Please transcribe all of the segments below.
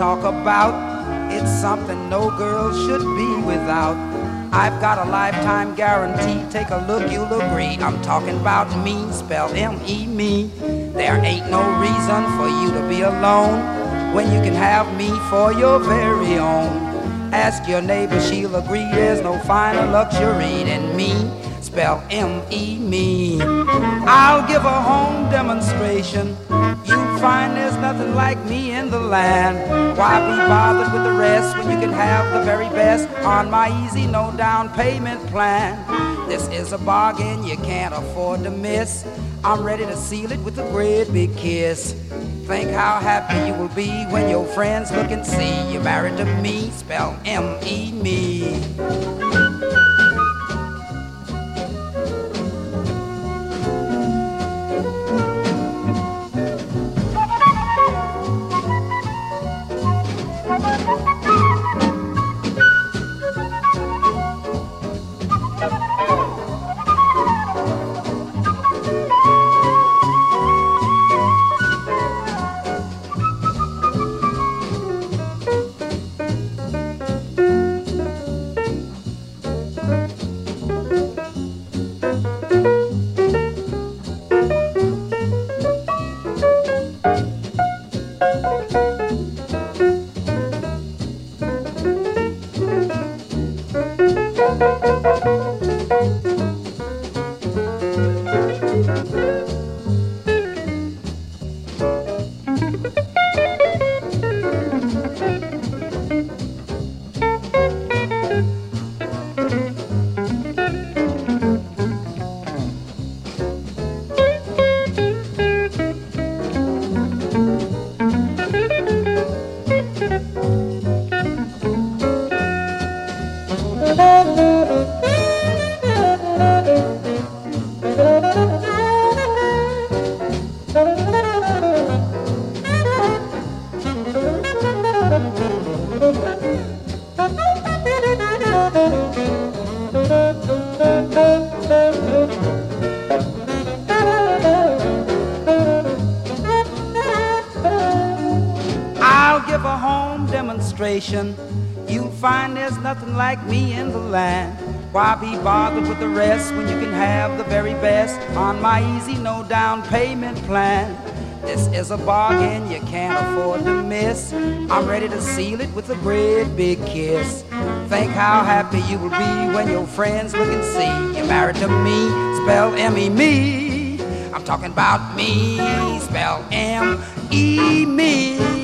talk about. It's something no girl should be without. I've got a lifetime guarantee. Take a look, you'll agree. I'm talking about me, spell M-E, me. There ain't no reason for you to be alone when you can have me for your very own. Ask your neighbor, she'll agree. There's no finer luxury than me. Spell M-E, me. I'll give a home demonstration. Find there's nothing like me in the land. Why be bothered with the rest when you can have the very best on my easy, no down payment plan? This is a bargain you can't afford to miss. I'm ready to seal it with a great big kiss. Think how happy you will be when your friends look and see you're married to me. Spell M-E me. You'll find there's nothing like me in the land. Why be bothered with the rest when you can have the very best on my easy, no down payment plan? This is a bargain you can't afford to miss. I'm ready to seal it with a great big kiss. Think how happy you will be when your friends look and see you're married to me. Spell M-E me. I'm talking about me. Spell M-E me.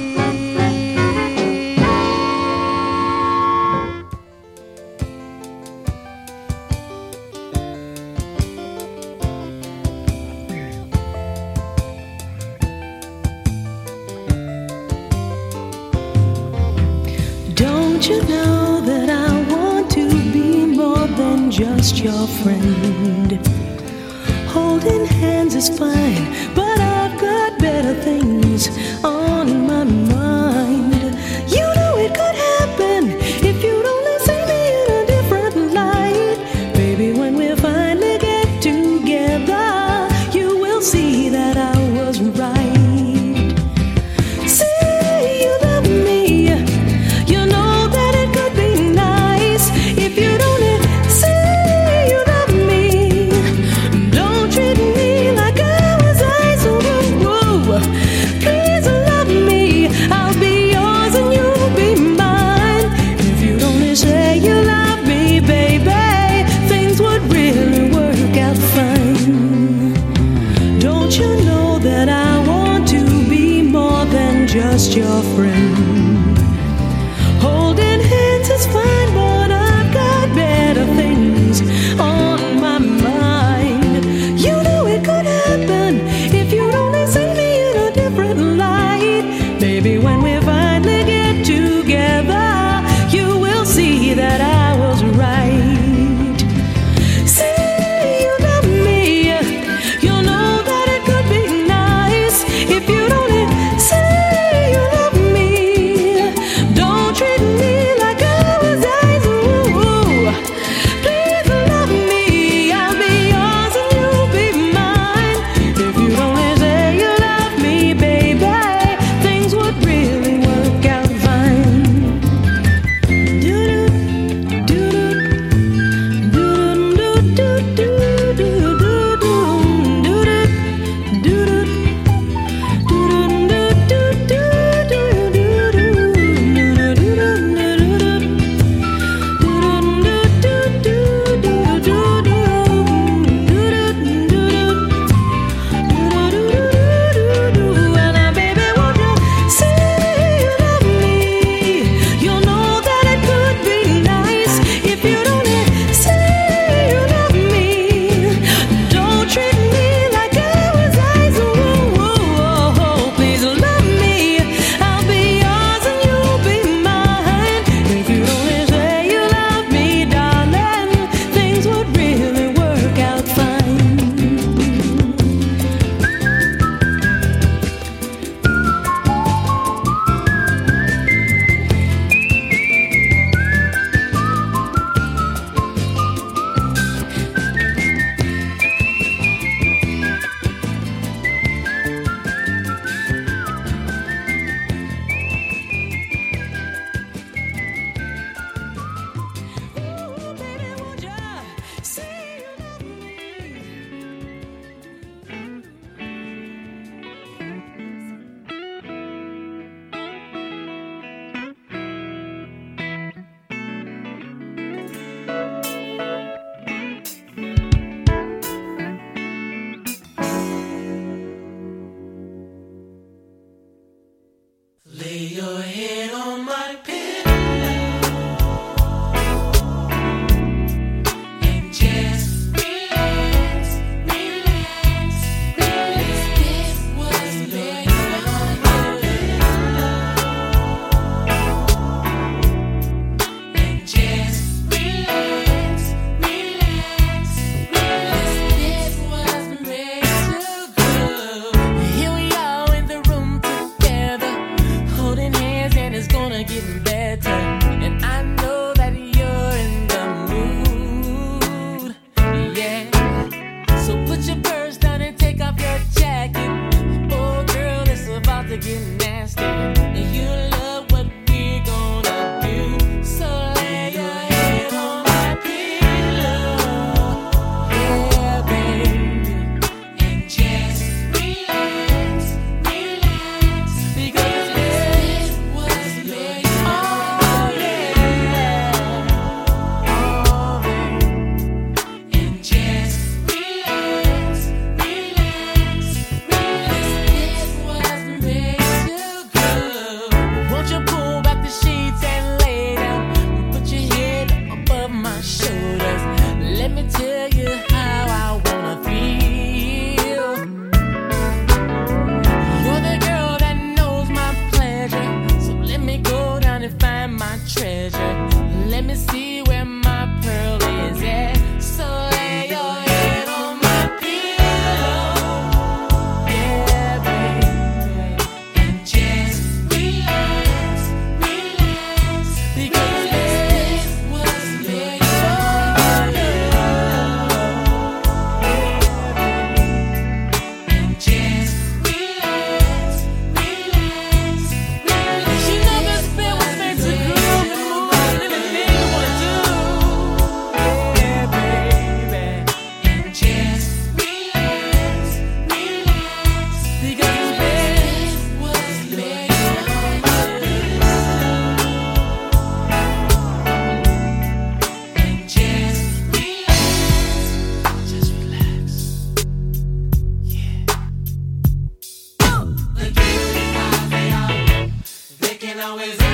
always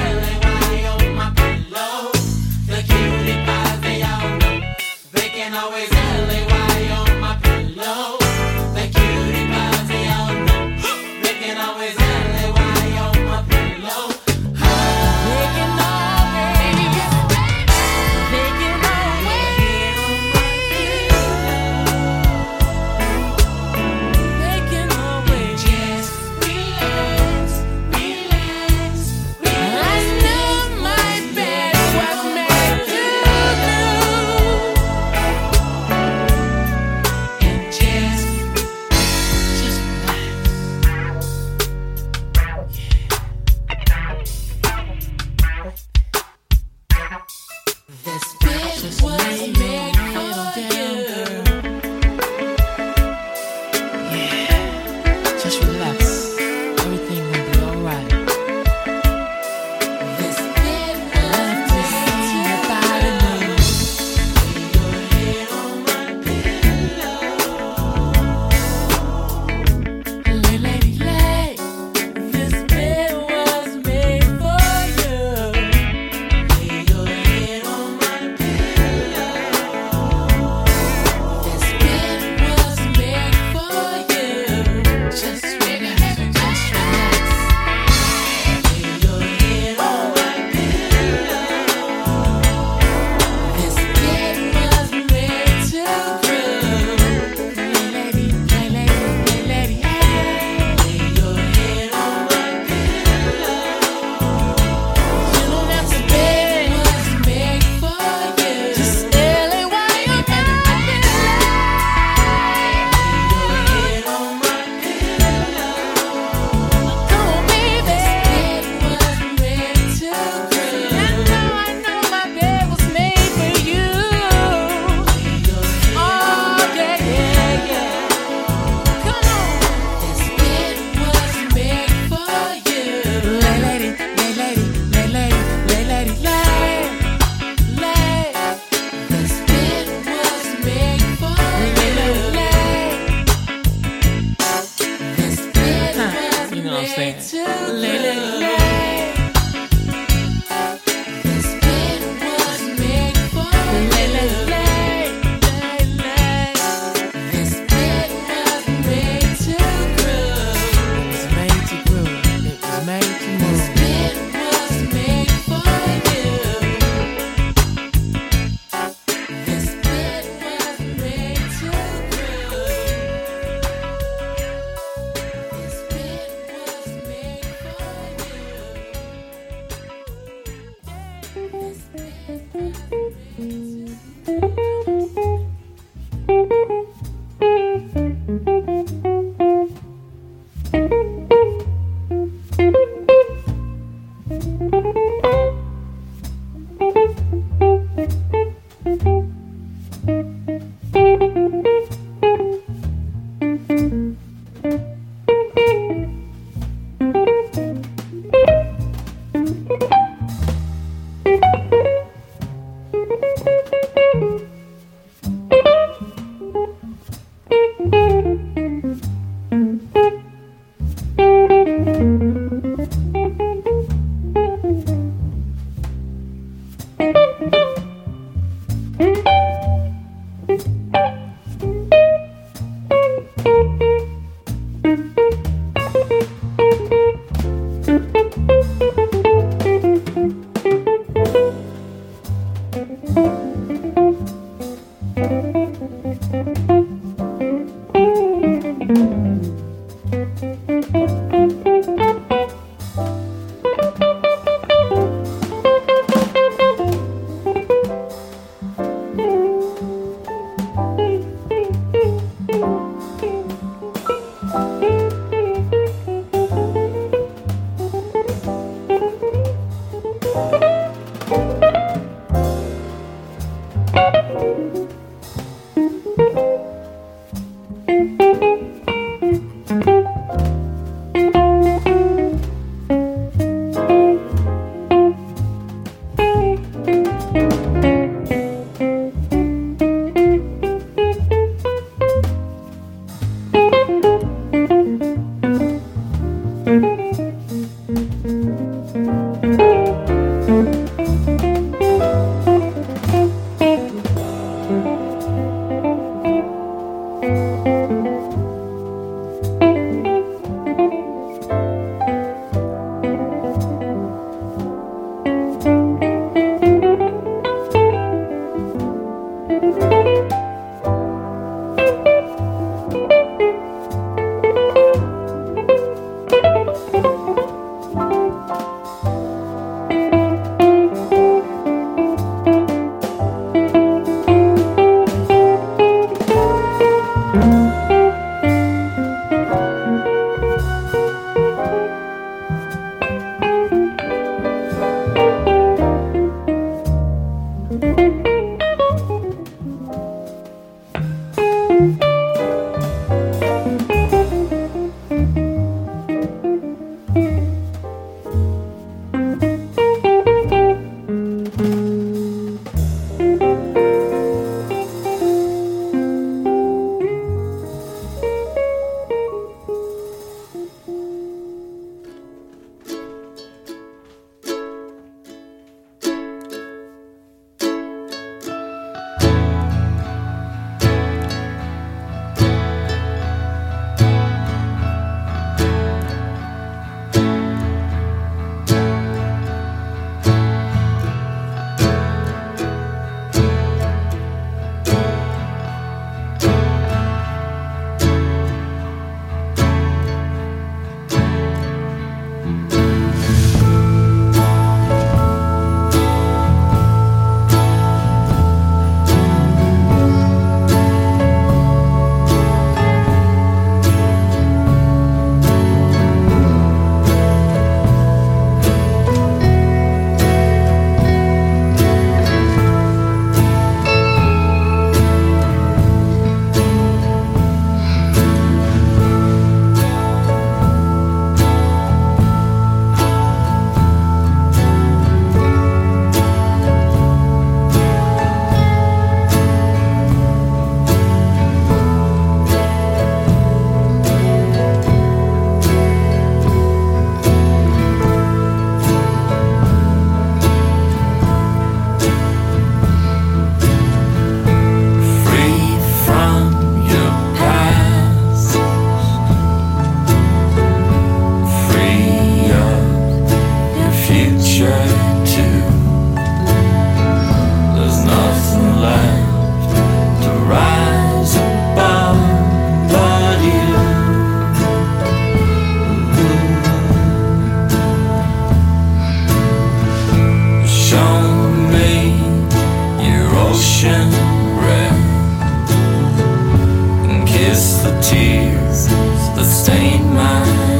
tears that stained my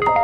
you